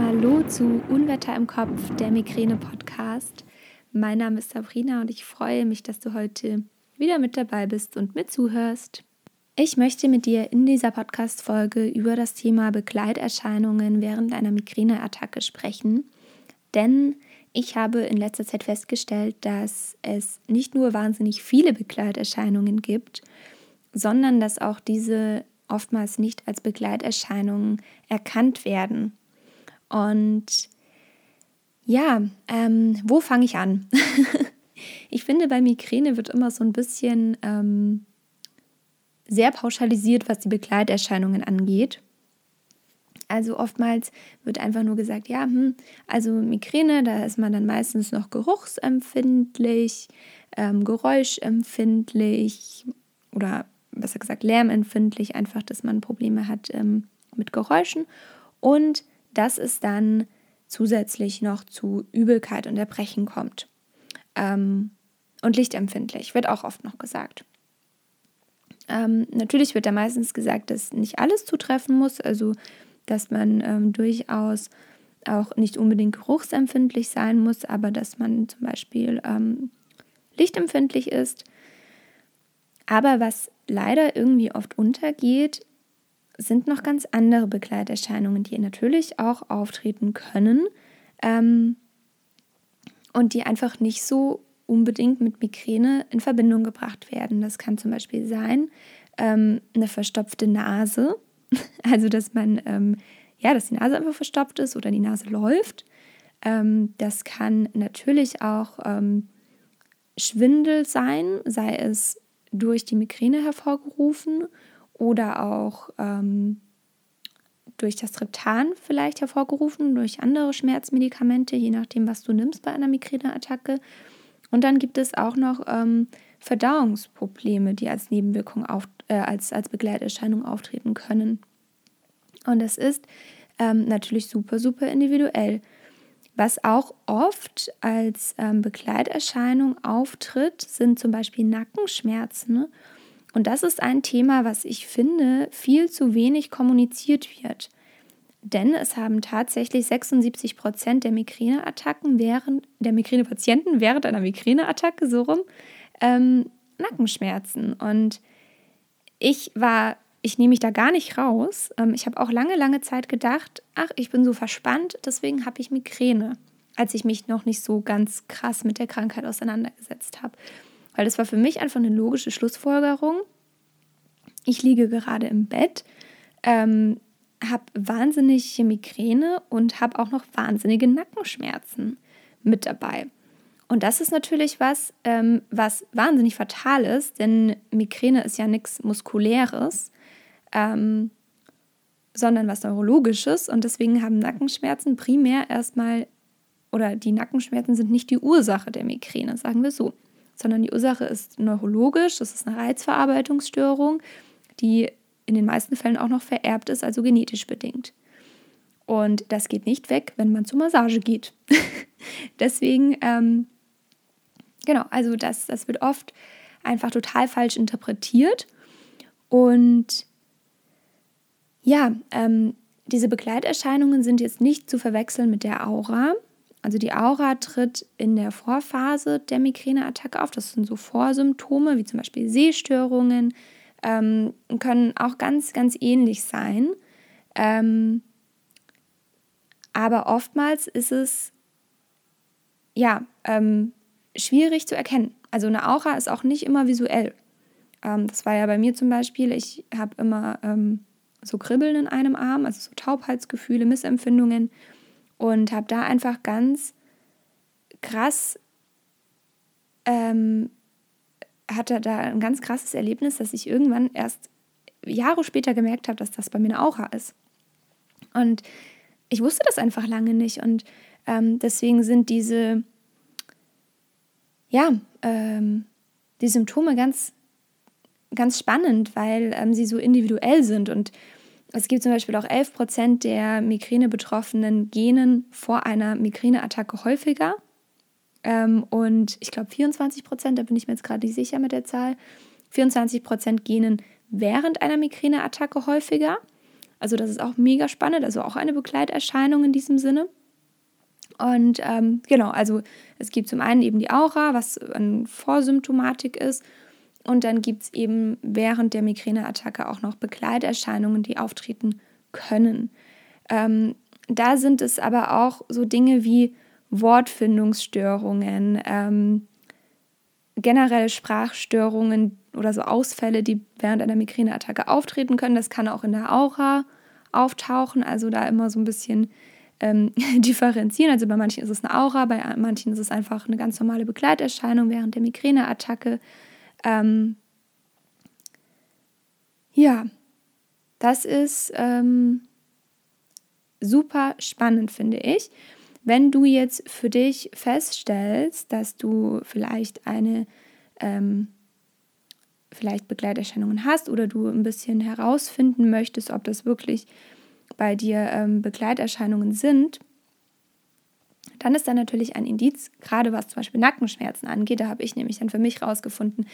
Hallo zu Unwetter im Kopf, der Migräne-Podcast. Mein Name ist Sabrina und ich freue mich, dass du heute wieder mit dabei bist und mir zuhörst. Ich möchte mit dir in dieser Podcast-Folge über das Thema Begleiterscheinungen während einer Migräneattacke sprechen, denn ich habe in letzter Zeit festgestellt, dass es nicht nur wahnsinnig viele Begleiterscheinungen gibt, sondern dass auch diese oftmals nicht als Begleiterscheinungen erkannt werden. Und ja, ähm, wo fange ich an? ich finde, bei Migräne wird immer so ein bisschen ähm, sehr pauschalisiert, was die Begleiterscheinungen angeht. Also oftmals wird einfach nur gesagt, ja, hm, also Migräne, da ist man dann meistens noch geruchsempfindlich, ähm, geräuschempfindlich oder besser gesagt lärmempfindlich, einfach, dass man Probleme hat ähm, mit Geräuschen und dass es dann zusätzlich noch zu Übelkeit und Erbrechen kommt. Ähm, und lichtempfindlich wird auch oft noch gesagt. Ähm, natürlich wird da meistens gesagt, dass nicht alles zutreffen muss, also dass man ähm, durchaus auch nicht unbedingt geruchsempfindlich sein muss, aber dass man zum Beispiel ähm, lichtempfindlich ist. Aber was leider irgendwie oft untergeht, sind noch ganz andere Begleiterscheinungen, die natürlich auch auftreten können ähm, und die einfach nicht so unbedingt mit Migräne in Verbindung gebracht werden. Das kann zum Beispiel sein ähm, eine verstopfte Nase, also dass man ähm, ja, dass die Nase einfach verstopft ist oder die Nase läuft. Ähm, das kann natürlich auch ähm, Schwindel sein, sei es durch die Migräne hervorgerufen oder auch ähm, durch das Triptan vielleicht hervorgerufen, durch andere Schmerzmedikamente, je nachdem, was du nimmst bei einer Migräneattacke. Und dann gibt es auch noch ähm, Verdauungsprobleme, die als Nebenwirkung auf, äh, als, als Begleiterscheinung auftreten können. Und das ist ähm, natürlich super, super individuell. Was auch oft als ähm, Begleiterscheinung auftritt, sind zum Beispiel Nackenschmerzen. Und das ist ein Thema, was ich finde, viel zu wenig kommuniziert wird. Denn es haben tatsächlich 76 Prozent der Migräneattacken während der Migränepatienten während einer Migräneattacke so rum ähm, Nackenschmerzen. Und ich war, ich nehme mich da gar nicht raus. Ähm, ich habe auch lange, lange Zeit gedacht, ach, ich bin so verspannt, deswegen habe ich Migräne, als ich mich noch nicht so ganz krass mit der Krankheit auseinandergesetzt habe. Weil das war für mich einfach eine logische Schlussfolgerung. Ich liege gerade im Bett, ähm, habe wahnsinnige Migräne und habe auch noch wahnsinnige Nackenschmerzen mit dabei. Und das ist natürlich was, ähm, was wahnsinnig fatal ist, denn Migräne ist ja nichts Muskuläres, ähm, sondern was Neurologisches. Und deswegen haben Nackenschmerzen primär erstmal, oder die Nackenschmerzen sind nicht die Ursache der Migräne, sagen wir so, sondern die Ursache ist neurologisch, das ist eine Reizverarbeitungsstörung, die in den meisten Fällen auch noch vererbt ist, also genetisch bedingt. Und das geht nicht weg, wenn man zur Massage geht. Deswegen ähm, Genau, also das, das wird oft einfach total falsch interpretiert. Und ja, ähm, diese Begleiterscheinungen sind jetzt nicht zu verwechseln mit der Aura. Also die Aura tritt in der Vorphase der Migräneattacke auf. Das sind so Vorsymptome wie zum Beispiel Sehstörungen, ähm, können auch ganz, ganz ähnlich sein. Ähm, aber oftmals ist es ja ähm, schwierig zu erkennen. Also eine Aura ist auch nicht immer visuell. Ähm, das war ja bei mir zum Beispiel, ich habe immer ähm, so Kribbeln in einem Arm, also so Taubheitsgefühle, Missempfindungen und habe da einfach ganz krass, ähm, hatte da ein ganz krasses Erlebnis, dass ich irgendwann erst Jahre später gemerkt habe, dass das bei mir eine Aura ist. Und ich wusste das einfach lange nicht und ähm, deswegen sind diese ja, ähm, die Symptome ganz, ganz spannend, weil ähm, sie so individuell sind. Und es gibt zum Beispiel auch 11 Prozent der Migräne-Betroffenen genen vor einer Migräneattacke häufiger. Ähm, und ich glaube 24 Prozent, da bin ich mir jetzt gerade nicht sicher mit der Zahl, 24 Prozent genen während einer Migräneattacke häufiger. Also das ist auch mega spannend, also auch eine Begleiterscheinung in diesem Sinne. Und ähm, genau, also es gibt zum einen eben die Aura, was eine Vorsymptomatik ist. Und dann gibt es eben während der Migräneattacke auch noch Begleiterscheinungen, die auftreten können. Ähm, da sind es aber auch so Dinge wie Wortfindungsstörungen, ähm, generelle Sprachstörungen oder so Ausfälle, die während einer Migräneattacke auftreten können. Das kann auch in der Aura auftauchen, also da immer so ein bisschen ähm, differenzieren. Also bei manchen ist es eine Aura, bei manchen ist es einfach eine ganz normale Begleiterscheinung während der Migräneattacke. Ähm, ja, das ist ähm, super spannend, finde ich. Wenn du jetzt für dich feststellst, dass du vielleicht eine ähm, vielleicht Begleiterscheinungen hast oder du ein bisschen herausfinden möchtest, ob das wirklich bei dir ähm, Begleiterscheinungen sind, dann ist da natürlich ein Indiz, gerade was zum Beispiel Nackenschmerzen angeht. Da habe ich nämlich dann für mich rausgefunden,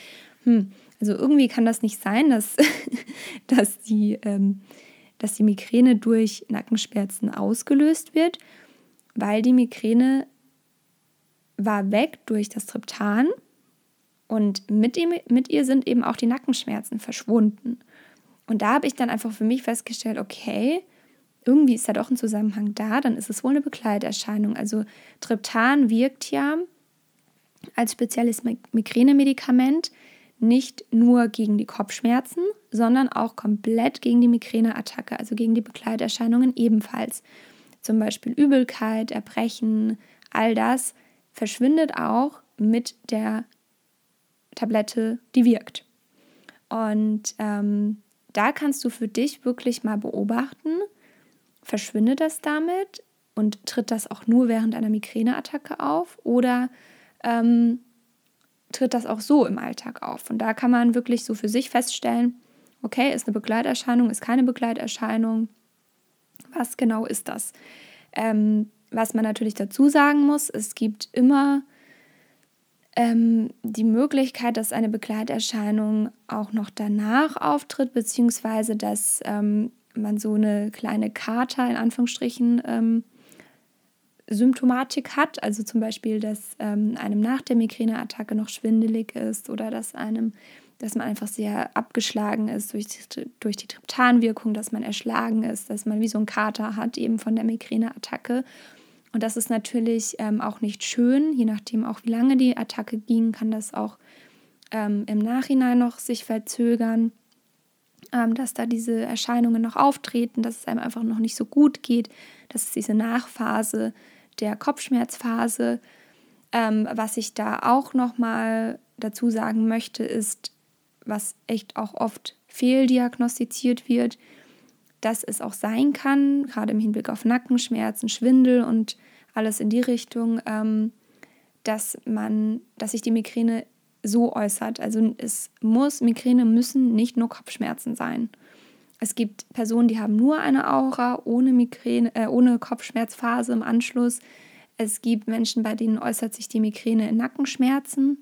hm, also irgendwie kann das nicht sein, dass, dass, die, ähm, dass die Migräne durch Nackenschmerzen ausgelöst wird, weil die Migräne war weg durch das Triptan und mit, ihm, mit ihr sind eben auch die Nackenschmerzen verschwunden. Und da habe ich dann einfach für mich festgestellt, okay, irgendwie ist da doch ein Zusammenhang da, dann ist es wohl eine Begleiterscheinung. Also Triptan wirkt ja als spezielles Migränemedikament nicht nur gegen die Kopfschmerzen, sondern auch komplett gegen die Migräneattacke, also gegen die Begleiterscheinungen ebenfalls. Zum Beispiel Übelkeit, Erbrechen, all das verschwindet auch mit der Tablette, die wirkt. Und ähm, da kannst du für dich wirklich mal beobachten, verschwindet das damit und tritt das auch nur während einer Migräneattacke auf oder ähm, tritt das auch so im Alltag auf? Und da kann man wirklich so für sich feststellen, okay, ist eine Begleiterscheinung, ist keine Begleiterscheinung. Was genau ist das? Ähm, was man natürlich dazu sagen muss, es gibt immer ähm, die Möglichkeit, dass eine Begleiterscheinung auch noch danach auftritt, beziehungsweise dass ähm, man so eine kleine Kater in Anführungsstrichen ähm, Symptomatik hat, also zum Beispiel, dass ähm, einem nach der Migräneattacke noch schwindelig ist oder dass einem, dass man einfach sehr abgeschlagen ist durch die, durch die Triptanwirkung, dass man erschlagen ist, dass man wie so ein Kater hat eben von der Migräneattacke. Und das ist natürlich ähm, auch nicht schön, je nachdem auch wie lange die Attacke ging, kann das auch ähm, im Nachhinein noch sich verzögern dass da diese Erscheinungen noch auftreten, dass es einem einfach noch nicht so gut geht. Das ist diese Nachphase der Kopfschmerzphase. Ähm, was ich da auch noch mal dazu sagen möchte, ist, was echt auch oft fehldiagnostiziert wird, dass es auch sein kann, gerade im Hinblick auf Nackenschmerzen, Schwindel und alles in die Richtung, ähm, dass man, dass sich die Migräne so äußert. Also es muss, Migräne müssen nicht nur Kopfschmerzen sein. Es gibt Personen, die haben nur eine Aura ohne Migräne, äh, ohne Kopfschmerzphase im Anschluss. Es gibt Menschen, bei denen äußert sich die Migräne in Nackenschmerzen.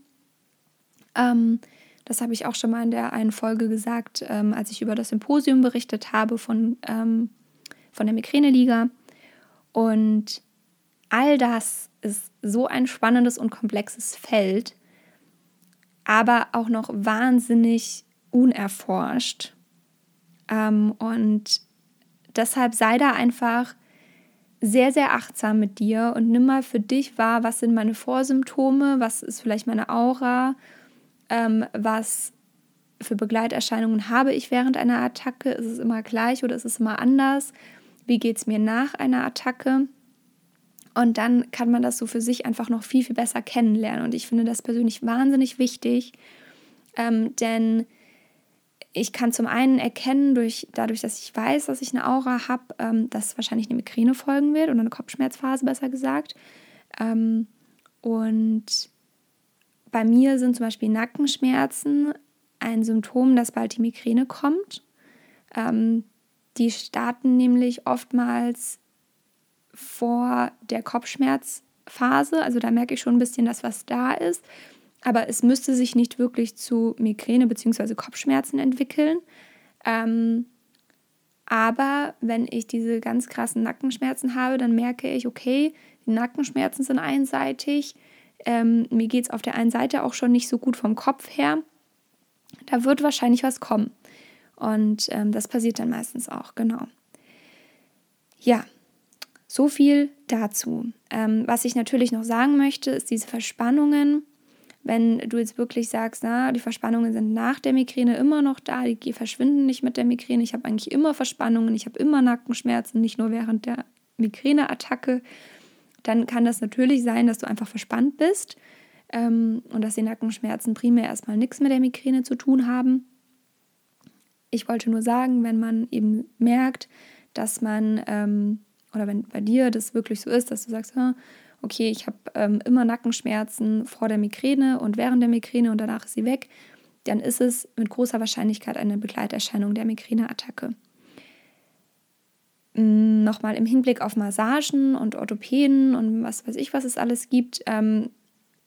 Ähm, das habe ich auch schon mal in der einen Folge gesagt, ähm, als ich über das Symposium berichtet habe von, ähm, von der Migräneliga. Und all das ist so ein spannendes und komplexes Feld, aber auch noch wahnsinnig unerforscht. Ähm, und deshalb sei da einfach sehr, sehr achtsam mit dir und nimm mal für dich wahr, was sind meine Vorsymptome, was ist vielleicht meine Aura, ähm, was für Begleiterscheinungen habe ich während einer Attacke, ist es immer gleich oder ist es immer anders, wie geht es mir nach einer Attacke und dann kann man das so für sich einfach noch viel, viel besser kennenlernen. Und ich finde das persönlich wahnsinnig wichtig, ähm, denn ich kann zum einen erkennen, durch, dadurch, dass ich weiß, dass ich eine Aura habe, ähm, dass wahrscheinlich eine Migräne folgen wird oder eine Kopfschmerzphase besser gesagt. Ähm, und bei mir sind zum Beispiel Nackenschmerzen ein Symptom, dass bald die Migräne kommt. Ähm, die starten nämlich oftmals vor der Kopfschmerzphase. Also da merke ich schon ein bisschen, dass was da ist. Aber es müsste sich nicht wirklich zu Migräne bzw. Kopfschmerzen entwickeln. Ähm, Aber wenn ich diese ganz krassen Nackenschmerzen habe, dann merke ich, okay, die Nackenschmerzen sind einseitig. Ähm, mir geht es auf der einen Seite auch schon nicht so gut vom Kopf her. Da wird wahrscheinlich was kommen. Und ähm, das passiert dann meistens auch, genau. Ja, so viel dazu. Ähm, was ich natürlich noch sagen möchte, ist diese Verspannungen wenn du jetzt wirklich sagst, na, die Verspannungen sind nach der Migräne immer noch da, die verschwinden nicht mit der Migräne, ich habe eigentlich immer Verspannungen, ich habe immer Nackenschmerzen, nicht nur während der Migräneattacke, dann kann das natürlich sein, dass du einfach verspannt bist ähm, und dass die Nackenschmerzen primär erstmal nichts mit der Migräne zu tun haben. Ich wollte nur sagen, wenn man eben merkt, dass man, ähm, oder wenn bei dir das wirklich so ist, dass du sagst, okay, ich habe ähm, immer Nackenschmerzen vor der Migräne und während der Migräne und danach ist sie weg, dann ist es mit großer Wahrscheinlichkeit eine Begleiterscheinung der Migräneattacke. Mm, Nochmal im Hinblick auf Massagen und Orthopäden und was weiß ich, was es alles gibt. Ähm,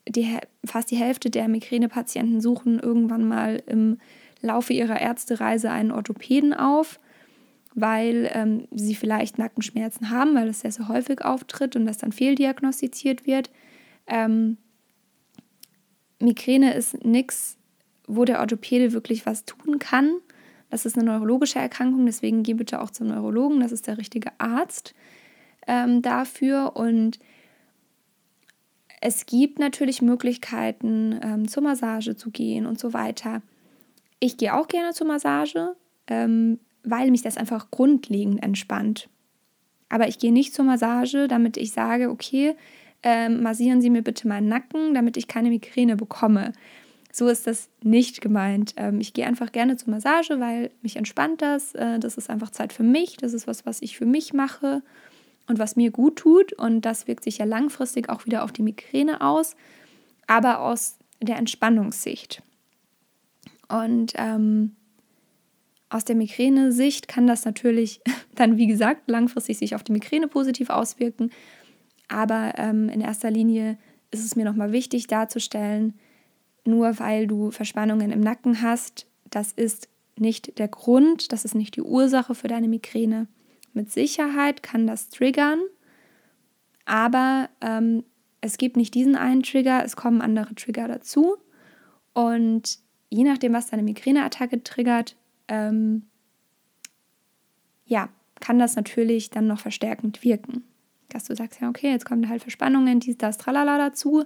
die, fast die Hälfte der Migränepatienten suchen irgendwann mal im Laufe ihrer Ärztereise einen Orthopäden auf weil ähm, sie vielleicht Nackenschmerzen haben, weil das sehr, sehr häufig auftritt und das dann fehldiagnostiziert wird. Ähm, Migräne ist nichts, wo der Orthopäde wirklich was tun kann. Das ist eine neurologische Erkrankung, deswegen geh bitte auch zum Neurologen, das ist der richtige Arzt ähm, dafür. Und es gibt natürlich Möglichkeiten, ähm, zur Massage zu gehen und so weiter. Ich gehe auch gerne zur Massage. Ähm, weil mich das einfach grundlegend entspannt. Aber ich gehe nicht zur Massage, damit ich sage, okay, äh, massieren Sie mir bitte meinen Nacken, damit ich keine Migräne bekomme. So ist das nicht gemeint. Ähm, ich gehe einfach gerne zur Massage, weil mich entspannt das. Äh, das ist einfach Zeit für mich. Das ist was, was ich für mich mache und was mir gut tut. Und das wirkt sich ja langfristig auch wieder auf die Migräne aus, aber aus der Entspannungssicht. Und ähm, aus der Migräne-Sicht kann das natürlich dann, wie gesagt, langfristig sich auf die Migräne positiv auswirken. Aber ähm, in erster Linie ist es mir nochmal wichtig darzustellen, nur weil du Verspannungen im Nacken hast, das ist nicht der Grund, das ist nicht die Ursache für deine Migräne. Mit Sicherheit kann das triggern, aber ähm, es gibt nicht diesen einen Trigger, es kommen andere Trigger dazu. Und je nachdem, was deine Migräneattacke triggert, ähm, ja, kann das natürlich dann noch verstärkend wirken. Dass du sagst, ja, okay, jetzt kommen halt Verspannungen, dies, das, tralala dazu.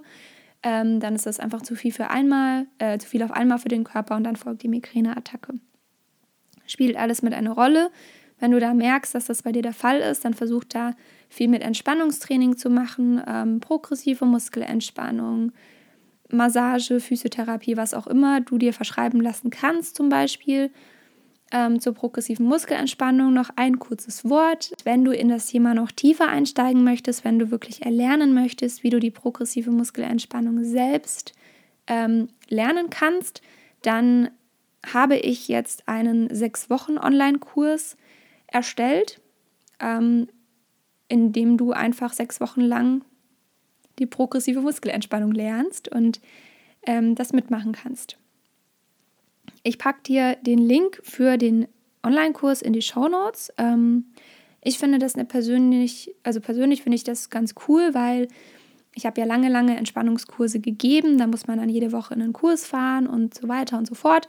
Ähm, dann ist das einfach zu viel für einmal, äh, zu viel auf einmal für den Körper und dann folgt die Migräneattacke. Spielt alles mit einer Rolle. Wenn du da merkst, dass das bei dir der Fall ist, dann versuch da viel mit Entspannungstraining zu machen, ähm, progressive Muskelentspannung, Massage, Physiotherapie, was auch immer du dir verschreiben lassen kannst, zum Beispiel ähm, zur progressiven Muskelentspannung noch ein kurzes Wort. Wenn du in das Thema noch tiefer einsteigen möchtest, wenn du wirklich erlernen möchtest, wie du die progressive Muskelentspannung selbst ähm, lernen kannst, dann habe ich jetzt einen sechs Wochen Online-Kurs erstellt, ähm, in dem du einfach sechs Wochen lang die progressive Muskelentspannung lernst und ähm, das mitmachen kannst. Ich packe dir den Link für den Online-Kurs in die Show Notes. Ähm, ich finde das eine persönlich, also persönlich finde ich das ganz cool, weil ich habe ja lange, lange Entspannungskurse gegeben. Da muss man dann jede Woche in einen Kurs fahren und so weiter und so fort.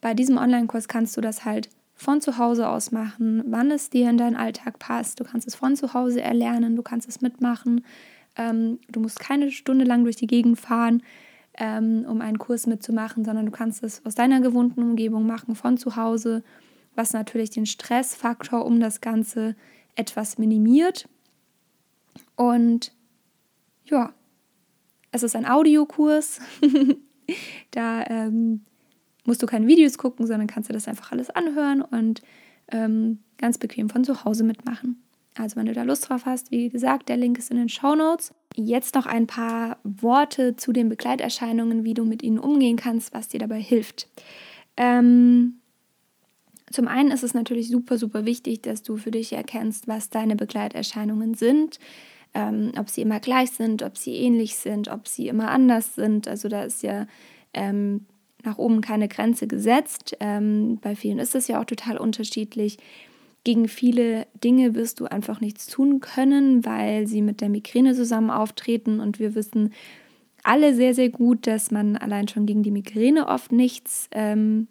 Bei diesem Online-Kurs kannst du das halt von zu Hause aus machen, wann es dir in deinen Alltag passt. Du kannst es von zu Hause erlernen, du kannst es mitmachen. Ähm, du musst keine Stunde lang durch die Gegend fahren ähm, um einen Kurs mitzumachen, sondern du kannst es aus deiner gewohnten Umgebung machen, von zu Hause, was natürlich den Stressfaktor um das Ganze etwas minimiert. Und ja, es ist ein Audiokurs. da ähm, musst du keine Videos gucken, sondern kannst du das einfach alles anhören und ähm, ganz bequem von zu Hause mitmachen. Also wenn du da Lust drauf hast, wie gesagt, der Link ist in den Show Notes. Jetzt noch ein paar Worte zu den Begleiterscheinungen, wie du mit ihnen umgehen kannst, was dir dabei hilft. Ähm, zum einen ist es natürlich super, super wichtig, dass du für dich erkennst, was deine Begleiterscheinungen sind, ähm, ob sie immer gleich sind, ob sie ähnlich sind, ob sie immer anders sind. Also da ist ja ähm, nach oben keine Grenze gesetzt. Ähm, bei vielen ist es ja auch total unterschiedlich. Gegen viele Dinge wirst du einfach nichts tun können, weil sie mit der Migräne zusammen auftreten. Und wir wissen alle sehr, sehr gut, dass man allein schon gegen die Migräne oft nichts ähm,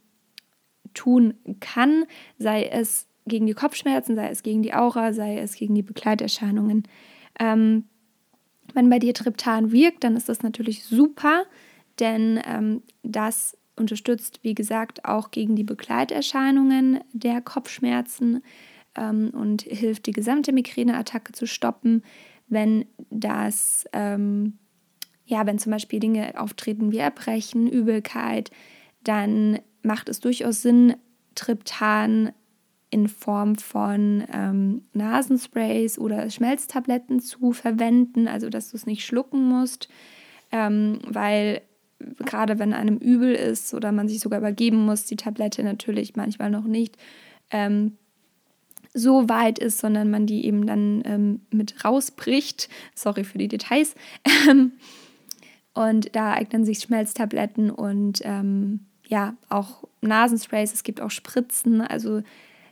tun kann, sei es gegen die Kopfschmerzen, sei es gegen die Aura, sei es gegen die Begleiterscheinungen. Ähm, wenn bei dir Triptan wirkt, dann ist das natürlich super, denn ähm, das unterstützt, wie gesagt, auch gegen die Begleiterscheinungen der Kopfschmerzen ähm, und hilft, die gesamte Migräneattacke zu stoppen, wenn das, ähm, ja, wenn zum Beispiel Dinge auftreten wie Erbrechen, Übelkeit, dann macht es durchaus Sinn, Triptan in Form von ähm, Nasensprays oder Schmelztabletten zu verwenden, also dass du es nicht schlucken musst, ähm, weil gerade wenn einem übel ist oder man sich sogar übergeben muss, die Tablette natürlich manchmal noch nicht ähm, so weit ist, sondern man die eben dann ähm, mit rausbricht. Sorry für die Details. und da eignen sich Schmelztabletten und ähm, ja, auch Nasensprays, es gibt auch Spritzen, also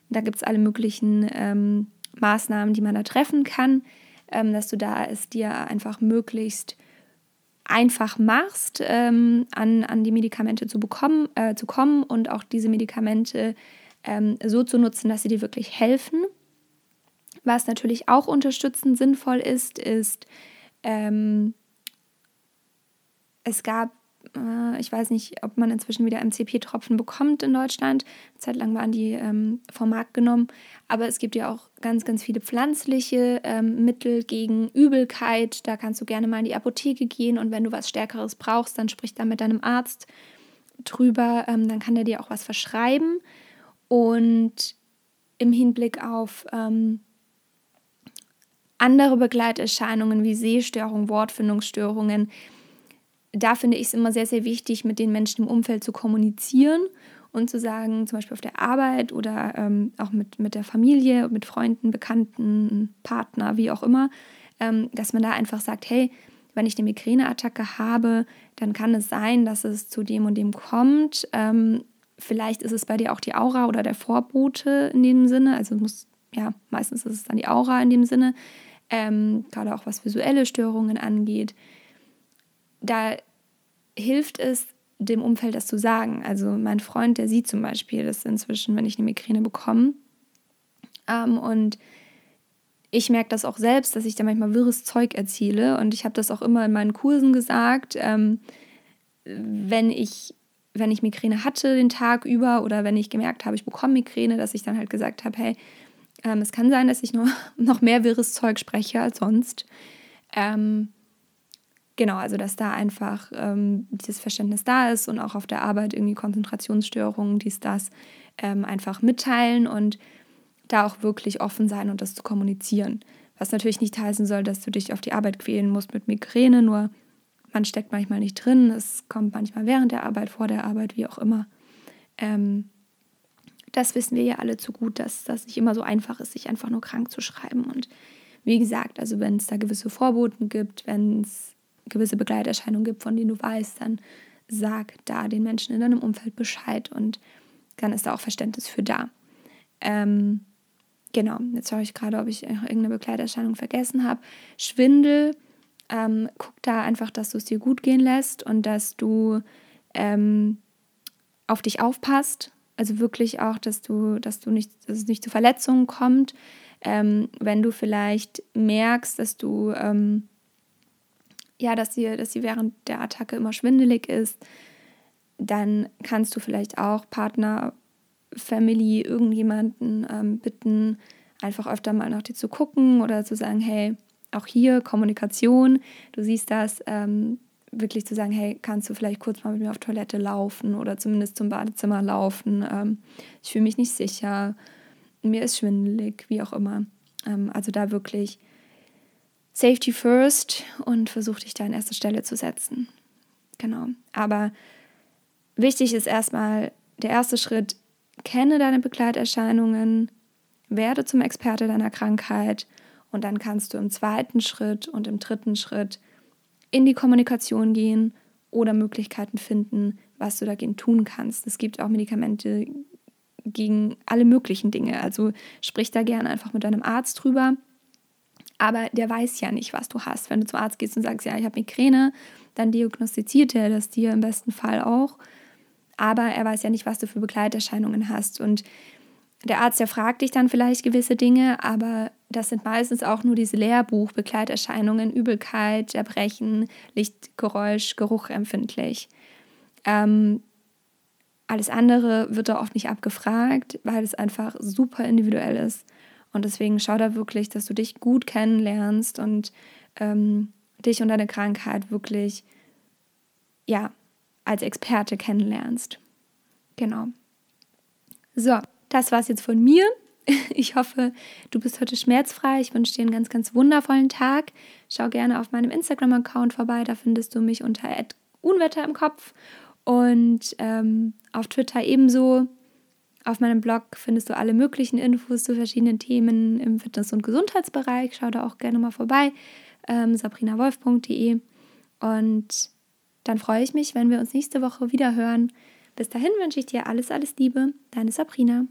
da gibt es alle möglichen ähm, Maßnahmen, die man da treffen kann, ähm, dass du da es dir einfach möglichst einfach machst, ähm, an, an die Medikamente zu, bekommen, äh, zu kommen und auch diese Medikamente ähm, so zu nutzen, dass sie dir wirklich helfen. Was natürlich auch unterstützend sinnvoll ist, ist, ähm, es gab äh, ich weiß nicht, ob man inzwischen wieder MCP-Tropfen bekommt in Deutschland. Eine Zeit lang waren die ähm, vom Markt genommen. Aber es gibt ja auch ganz, ganz viele pflanzliche ähm, Mittel gegen Übelkeit. Da kannst du gerne mal in die Apotheke gehen und wenn du was Stärkeres brauchst, dann sprich da mit deinem Arzt drüber. Ähm, dann kann der dir auch was verschreiben. Und im Hinblick auf ähm, andere Begleiterscheinungen wie Sehstörungen, Wortfindungsstörungen, da finde ich es immer sehr, sehr wichtig, mit den Menschen im Umfeld zu kommunizieren und zu sagen, zum Beispiel auf der Arbeit oder ähm, auch mit, mit der Familie, mit Freunden, Bekannten, Partner, wie auch immer, ähm, dass man da einfach sagt, hey, wenn ich eine Migräneattacke habe, dann kann es sein, dass es zu dem und dem kommt. Ähm, vielleicht ist es bei dir auch die Aura oder der Vorbote in dem Sinne. Also muss, ja, meistens ist es dann die Aura in dem Sinne. Ähm, gerade auch was visuelle Störungen angeht da hilft es, dem Umfeld das zu sagen. Also mein Freund, der sieht zum Beispiel das inzwischen, wenn ich eine Migräne bekomme. Ähm, und ich merke das auch selbst, dass ich da manchmal wirres Zeug erziele. Und ich habe das auch immer in meinen Kursen gesagt, ähm, wenn ich wenn ich Migräne hatte den Tag über oder wenn ich gemerkt habe, ich bekomme Migräne, dass ich dann halt gesagt habe, hey, ähm, es kann sein, dass ich noch, noch mehr wirres Zeug spreche als sonst. Ähm, Genau, also dass da einfach ähm, dieses Verständnis da ist und auch auf der Arbeit irgendwie Konzentrationsstörungen, dies, das ähm, einfach mitteilen und da auch wirklich offen sein und das zu kommunizieren. Was natürlich nicht heißen soll, dass du dich auf die Arbeit quälen musst mit Migräne, nur man steckt manchmal nicht drin, es kommt manchmal während der Arbeit, vor der Arbeit, wie auch immer. Ähm, das wissen wir ja alle zu gut, dass das nicht immer so einfach ist, sich einfach nur krank zu schreiben. Und wie gesagt, also wenn es da gewisse Vorboten gibt, wenn es gewisse Begleiterscheinungen gibt, von denen du weißt, dann sag da den Menschen in deinem Umfeld Bescheid und dann ist da auch Verständnis für da. Ähm, genau, jetzt schaue ich gerade, ob ich irgendeine Begleiterscheinung vergessen habe. Schwindel, ähm, guck da einfach, dass du es dir gut gehen lässt und dass du ähm, auf dich aufpasst. Also wirklich auch, dass du, dass du nicht, dass es nicht zu Verletzungen kommt. Ähm, wenn du vielleicht merkst, dass du ähm, ja, dass sie, dass sie während der Attacke immer schwindelig ist, dann kannst du vielleicht auch Partner, Family, irgendjemanden ähm, bitten, einfach öfter mal nach dir zu gucken oder zu sagen, hey, auch hier Kommunikation, du siehst das, ähm, wirklich zu sagen, hey, kannst du vielleicht kurz mal mit mir auf Toilette laufen oder zumindest zum Badezimmer laufen? Ähm, ich fühle mich nicht sicher, mir ist schwindelig, wie auch immer. Ähm, also da wirklich Safety first und versuch dich da an erste Stelle zu setzen. Genau. Aber wichtig ist erstmal der erste Schritt, kenne deine Begleiterscheinungen, werde zum Experte deiner Krankheit und dann kannst du im zweiten Schritt und im dritten Schritt in die Kommunikation gehen oder Möglichkeiten finden, was du dagegen tun kannst. Es gibt auch Medikamente gegen alle möglichen Dinge. Also sprich da gerne einfach mit deinem Arzt drüber. Aber der weiß ja nicht, was du hast. Wenn du zum Arzt gehst und sagst, ja, ich habe Migräne, dann diagnostiziert er das dir im besten Fall auch. Aber er weiß ja nicht, was du für Begleiterscheinungen hast. Und der Arzt, der fragt dich dann vielleicht gewisse Dinge, aber das sind meistens auch nur diese Lehrbuch-Begleiterscheinungen, Übelkeit, Erbrechen, Licht, Geräusch, Geruch empfindlich. Ähm, alles andere wird da oft nicht abgefragt, weil es einfach super individuell ist. Und deswegen schau da wirklich, dass du dich gut kennenlernst und ähm, dich und deine Krankheit wirklich, ja, als Experte kennenlernst. Genau. So, das war es jetzt von mir. Ich hoffe, du bist heute schmerzfrei. Ich wünsche dir einen ganz, ganz wundervollen Tag. Schau gerne auf meinem Instagram-Account vorbei. Da findest du mich unter Unwetter im Kopf. Und ähm, auf Twitter ebenso. Auf meinem Blog findest du alle möglichen Infos zu verschiedenen Themen im Fitness- und Gesundheitsbereich. Schau da auch gerne mal vorbei. Ähm, sabrinawolf.de. Und dann freue ich mich, wenn wir uns nächste Woche wieder hören. Bis dahin wünsche ich dir alles, alles Liebe. Deine Sabrina.